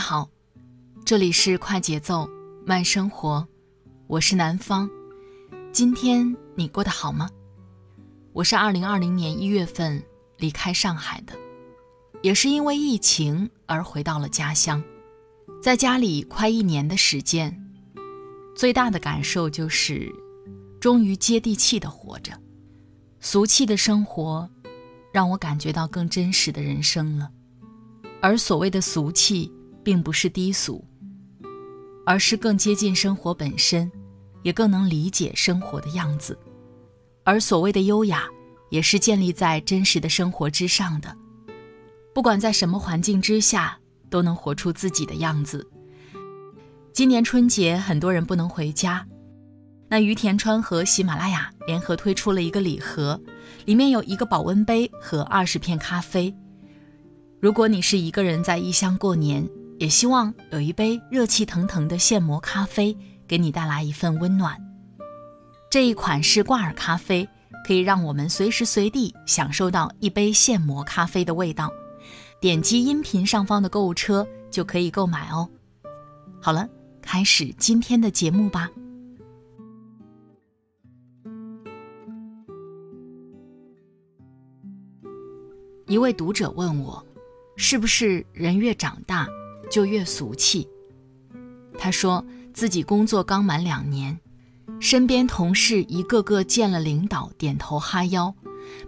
好，这里是快节奏慢生活，我是南方。今天你过得好吗？我是二零二零年一月份离开上海的，也是因为疫情而回到了家乡。在家里快一年的时间，最大的感受就是，终于接地气的活着。俗气的生活，让我感觉到更真实的人生了。而所谓的俗气，并不是低俗，而是更接近生活本身，也更能理解生活的样子。而所谓的优雅，也是建立在真实的生活之上的。不管在什么环境之下。都能活出自己的样子。今年春节，很多人不能回家，那于田川和喜马拉雅联合推出了一个礼盒，里面有一个保温杯和二十片咖啡。如果你是一个人在异乡过年，也希望有一杯热气腾腾的现磨咖啡，给你带来一份温暖。这一款是挂耳咖啡，可以让我们随时随地享受到一杯现磨咖啡的味道。点击音频上方的购物车就可以购买哦。好了，开始今天的节目吧。一位读者问我，是不是人越长大就越俗气？他说自己工作刚满两年，身边同事一个个见了领导点头哈腰，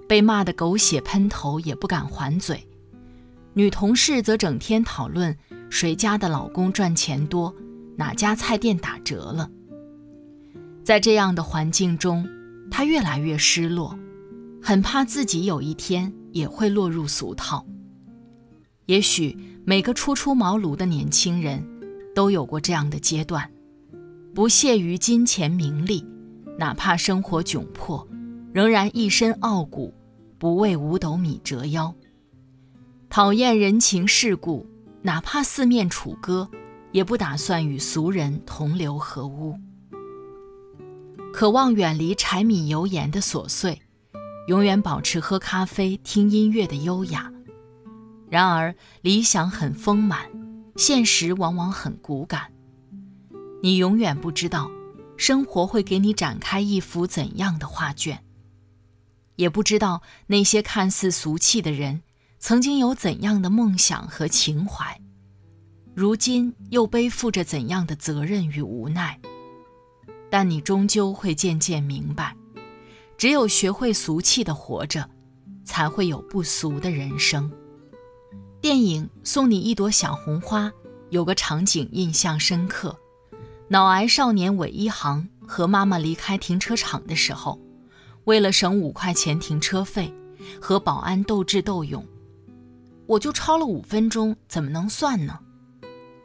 被骂得狗血喷头也不敢还嘴。女同事则整天讨论谁家的老公赚钱多，哪家菜店打折了。在这样的环境中，她越来越失落，很怕自己有一天也会落入俗套。也许每个初出茅庐的年轻人，都有过这样的阶段，不屑于金钱名利，哪怕生活窘迫，仍然一身傲骨，不为五斗米折腰。讨厌人情世故，哪怕四面楚歌，也不打算与俗人同流合污。渴望远离柴米油盐的琐碎，永远保持喝咖啡、听音乐的优雅。然而，理想很丰满，现实往往很骨感。你永远不知道，生活会给你展开一幅怎样的画卷，也不知道那些看似俗气的人。曾经有怎样的梦想和情怀，如今又背负着怎样的责任与无奈？但你终究会渐渐明白，只有学会俗气的活着，才会有不俗的人生。电影《送你一朵小红花》有个场景印象深刻：脑癌少年韦一航和妈妈离开停车场的时候，为了省五块钱停车费，和保安斗智斗勇。我就超了五分钟，怎么能算呢？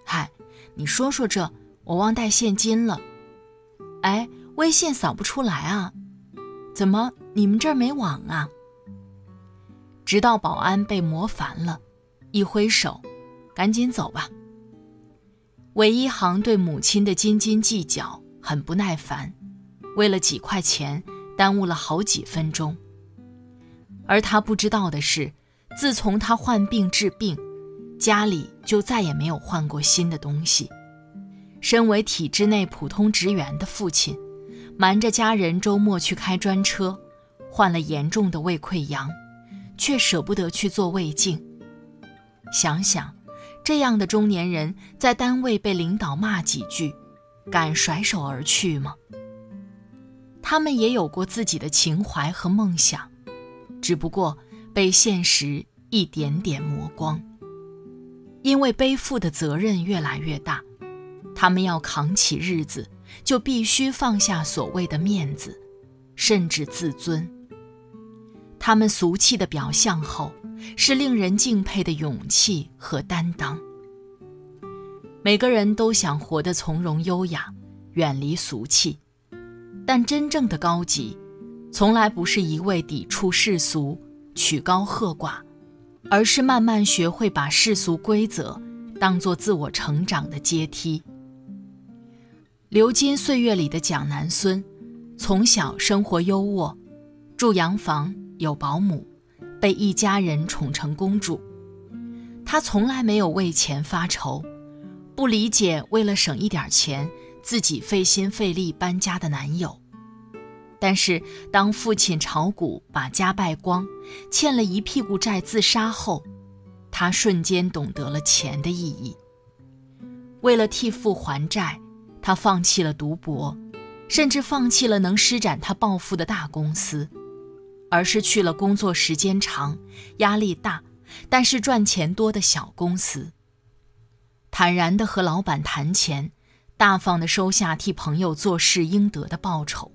嗨，你说说这，我忘带现金了。哎，微信扫不出来啊？怎么你们这儿没网啊？直到保安被磨烦了，一挥手，赶紧走吧。韦一航对母亲的斤斤计较很不耐烦，为了几块钱耽误了好几分钟。而他不知道的是。自从他患病治病，家里就再也没有换过新的东西。身为体制内普通职员的父亲，瞒着家人周末去开专车，患了严重的胃溃疡，却舍不得去做胃镜。想想，这样的中年人在单位被领导骂几句，敢甩手而去吗？他们也有过自己的情怀和梦想，只不过。被现实一点点磨光，因为背负的责任越来越大，他们要扛起日子，就必须放下所谓的面子，甚至自尊。他们俗气的表象后，是令人敬佩的勇气和担当。每个人都想活得从容优雅，远离俗气，但真正的高级，从来不是一味抵触世俗、曲高和寡，而是慢慢学会把世俗规则当作自我成长的阶梯。流金岁月里的蒋南孙，从小生活优渥，住洋房，有保姆，被一家人宠成公主。她从来没有为钱发愁。不理解，为了省一点钱，自己费心费力搬家的男友。但是，当父亲炒股把家败光，欠了一屁股债自杀后，她瞬间懂得了钱的意义。为了替父还债，她放弃了读博，甚至放弃了能施展他抱负的大公司，而是去了工作时间长、压力大，但是赚钱多的小公司。坦然地和老板谈钱，大方地收下替朋友做事应得的报酬。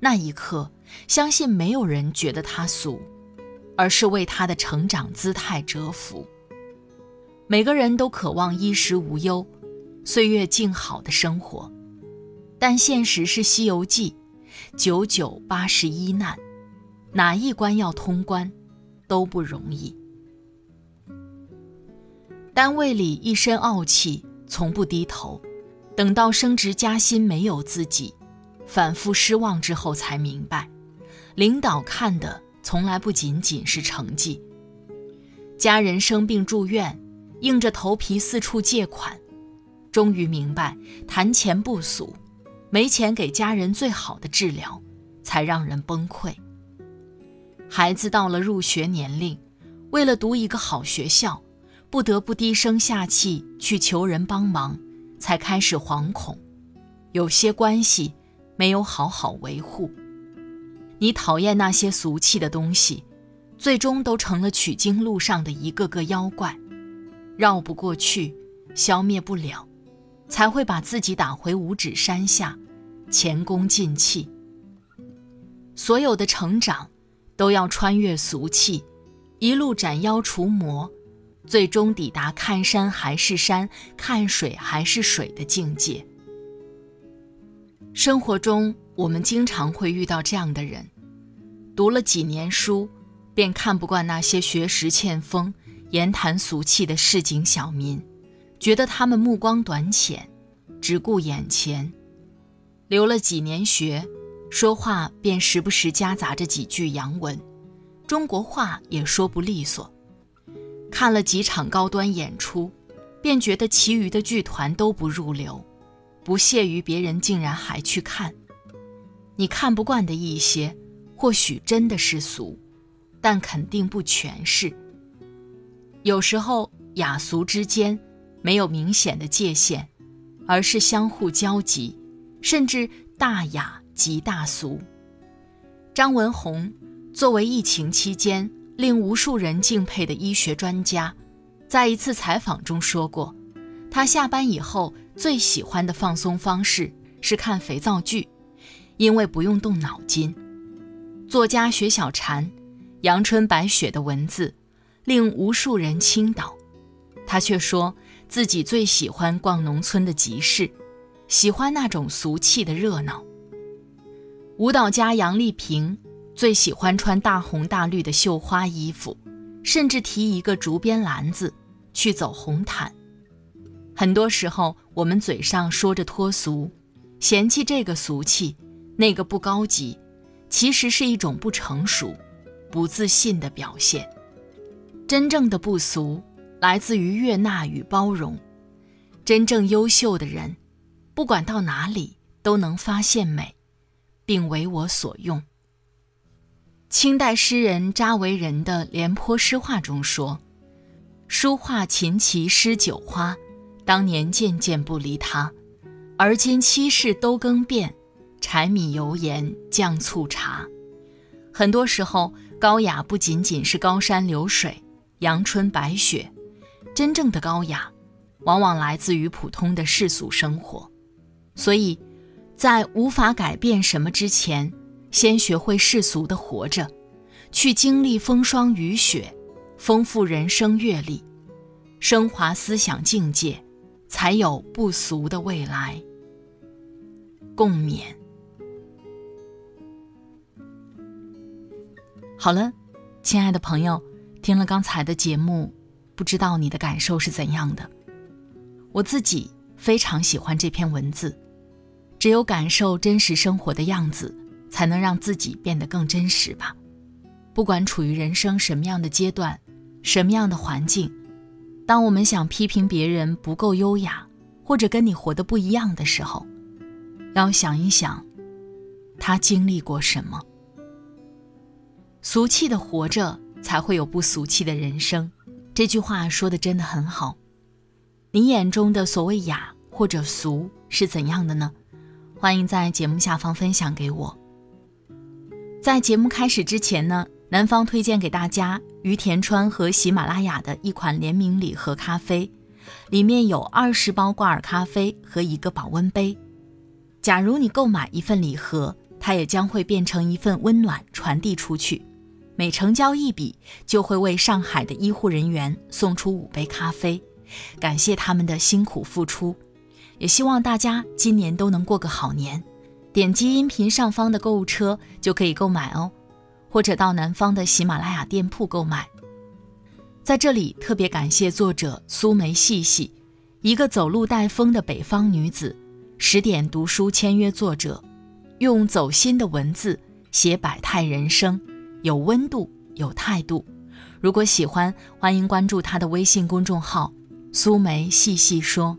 那一刻，相信没有人觉得他俗，而是为他的成长姿态折服。每个人都渴望衣食无忧、岁月静好的生活，但现实是《西游记》，九九八十一难，哪一关要通关，都不容易。单位里一身傲气，从不低头，等到升职加薪没有自己，反复失望之后才明白，领导看的从来不仅仅是成绩。家人生病住院，硬着头皮四处借款，终于明白谈钱不俗，没钱给家人最好的治疗，才让人崩溃。孩子到了入学年龄，为了读一个好学校。不得不低声下气去求人帮忙，才开始惶恐。有些关系没有好好维护，你讨厌那些俗气的东西，最终都成了取经路上的一个个妖怪，绕不过去，消灭不了，才会把自己打回五指山下，前功尽弃。所有的成长，都要穿越俗气，一路斩妖除魔。最终抵达看山还是山，看水还是水的境界。生活中，我们经常会遇到这样的人：读了几年书，便看不惯那些学识欠丰、言谈俗气的市井小民，觉得他们目光短浅，只顾眼前；留了几年学，说话便时不时夹杂着几句洋文，中国话也说不利索。看了几场高端演出，便觉得其余的剧团都不入流，不屑于别人竟然还去看。你看不惯的一些，或许真的是俗，但肯定不全是。有时候雅俗之间没有明显的界限，而是相互交集，甚至大雅极大俗。张文宏作为疫情期间。令无数人敬佩的医学专家，在一次采访中说过，他下班以后最喜欢的放松方式是看肥皂剧，因为不用动脑筋。作家雪小禅，阳春白雪的文字令无数人倾倒，他却说自己最喜欢逛农村的集市，喜欢那种俗气的热闹。舞蹈家杨丽萍。最喜欢穿大红大绿的绣花衣服，甚至提一个竹编篮子去走红毯。很多时候，我们嘴上说着脱俗，嫌弃这个俗气，那个不高级，其实是一种不成熟、不自信的表现。真正的不俗，来自于悦纳与包容。真正优秀的人，不管到哪里都能发现美，并为我所用。清代诗人查维仁的《廉颇诗话》中说：“书画琴棋诗酒花，当年件件不离他，而今七世都更变，柴米油盐酱醋茶。”很多时候，高雅不仅仅是高山流水、阳春白雪，真正的高雅，往往来自于普通的世俗生活。所以，在无法改变什么之前。先学会世俗的活着，去经历风霜雨雪，丰富人生阅历，升华思想境界，才有不俗的未来。共勉。好了，亲爱的朋友，听了刚才的节目，不知道你的感受是怎样的？我自己非常喜欢这篇文字，只有感受真实生活的样子，才能让自己变得更真实吧。不管处于人生什么样的阶段，什么样的环境，当我们想批评别人不够优雅，或者跟你活得不一样的时候，要想一想，他经历过什么。俗气的活着，才会有不俗气的人生。这句话说的真的很好。你眼中的所谓雅或者俗是怎样的呢？欢迎在节目下方分享给我。在节目开始之前呢？南方推荐给大家于田川和喜马拉雅的一款联名礼盒咖啡，里面有二十包挂耳咖啡和一个保温杯。假如你购买一份礼盒，它也将会变成一份温暖传递出去。每成交一笔，就会为上海的医护人员送出五杯咖啡，感谢他们的辛苦付出。也希望大家今年都能过个好年。点击音频上方的购物车就可以购买哦。或者到南方的喜马拉雅店铺购买。在这里特别感谢作者苏梅细细，一个走路带风的北方女子。十点读书签约作者，用走心的文字写百态人生，有温度，有态度。如果喜欢，欢迎关注她的微信公众号“苏梅细细说”。